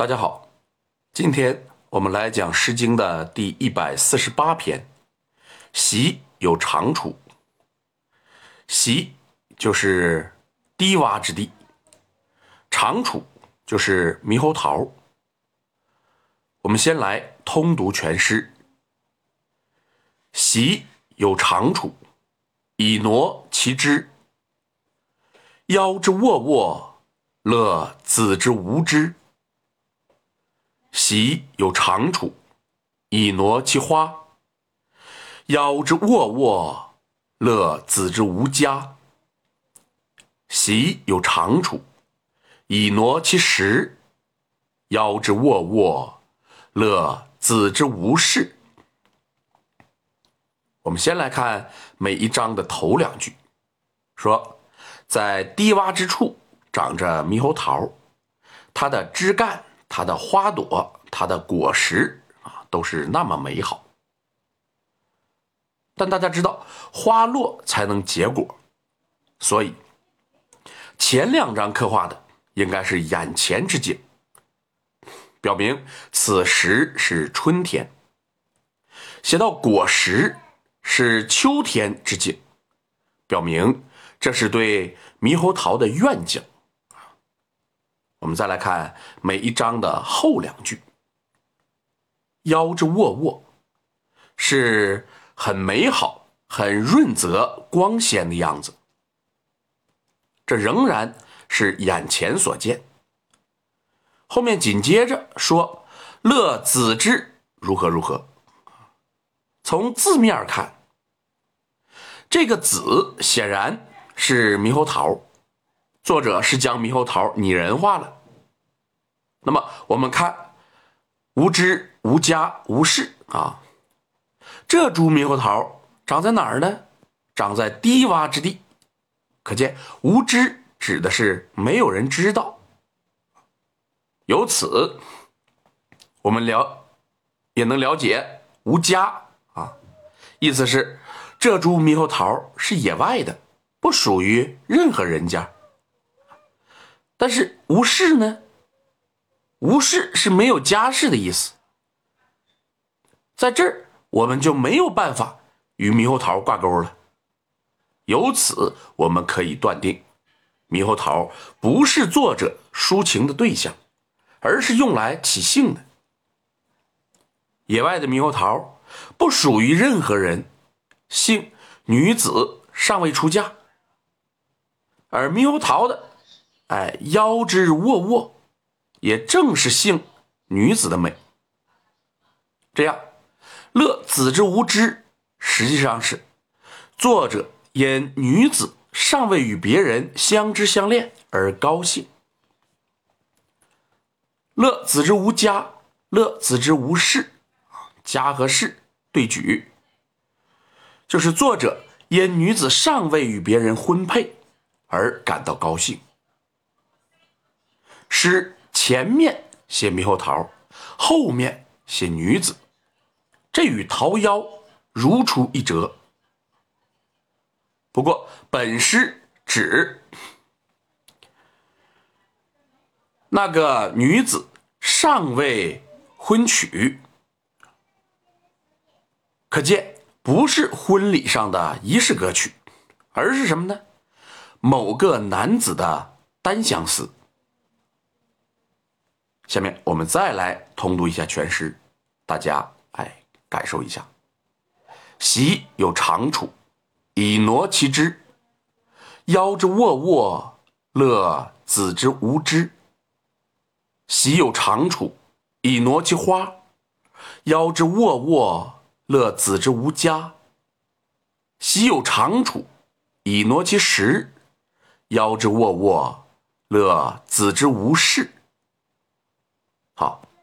大家好，今天我们来讲《诗经》的第一百四十八篇。席有长处，席就是低洼之地，长处就是猕猴桃。我们先来通读全诗：席有长处，以挪其枝。夭之沃沃，乐子之无知。席有长处，以挪其花；夭之沃沃，乐子之无家。席有长处，以挪其实；夭之沃沃，乐子之无事。我们先来看每一章的头两句，说在低洼之处长着猕猴桃，它的枝干。它的花朵，它的果实啊，都是那么美好。但大家知道，花落才能结果，所以前两章刻画的应该是眼前之景，表明此时是春天；写到果实是秋天之景，表明这是对猕猴桃的愿景。我们再来看每一章的后两句，“腰之沃沃”是很美好、很润泽、光鲜的样子。这仍然是眼前所见。后面紧接着说：“乐子之如何如何。”从字面看，这个“子”显然是猕猴桃。作者是将猕猴桃拟人化了。那么我们看，无知、无家、无事啊，这株猕猴桃长在哪儿呢？长在低洼之地。可见“无知”指的是没有人知道。由此，我们了也能了解“无家”啊，意思是这株猕猴桃是野外的，不属于任何人家。但是无事呢？无事是没有家世的意思，在这儿我们就没有办法与猕猴桃挂钩了。由此我们可以断定，猕猴桃不是作者抒情的对象，而是用来起兴的。野外的猕猴桃不属于任何人，姓女子尚未出嫁，而猕猴桃的。哎，腰之沃沃，也正是性女子的美。这样，乐子之无知，实际上是作者因女子尚未与别人相知相恋而高兴。乐子之无家，乐子之无事，家和事对举，就是作者因女子尚未与别人婚配而感到高兴。诗前面写猕猴桃，后面写女子，这与桃夭如出一辙。不过本诗指那个女子尚未婚娶，可见不是婚礼上的仪式歌曲，而是什么呢？某个男子的单相思。下面我们再来通读一下全诗，大家哎感受一下。席有长处，以挪其枝；夭之沃沃，乐子之无知。席有长处，以挪其花；夭之沃沃，乐子之无家。席有长处，以挪其实；夭之沃沃，乐子之无事。